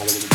Hasta luego.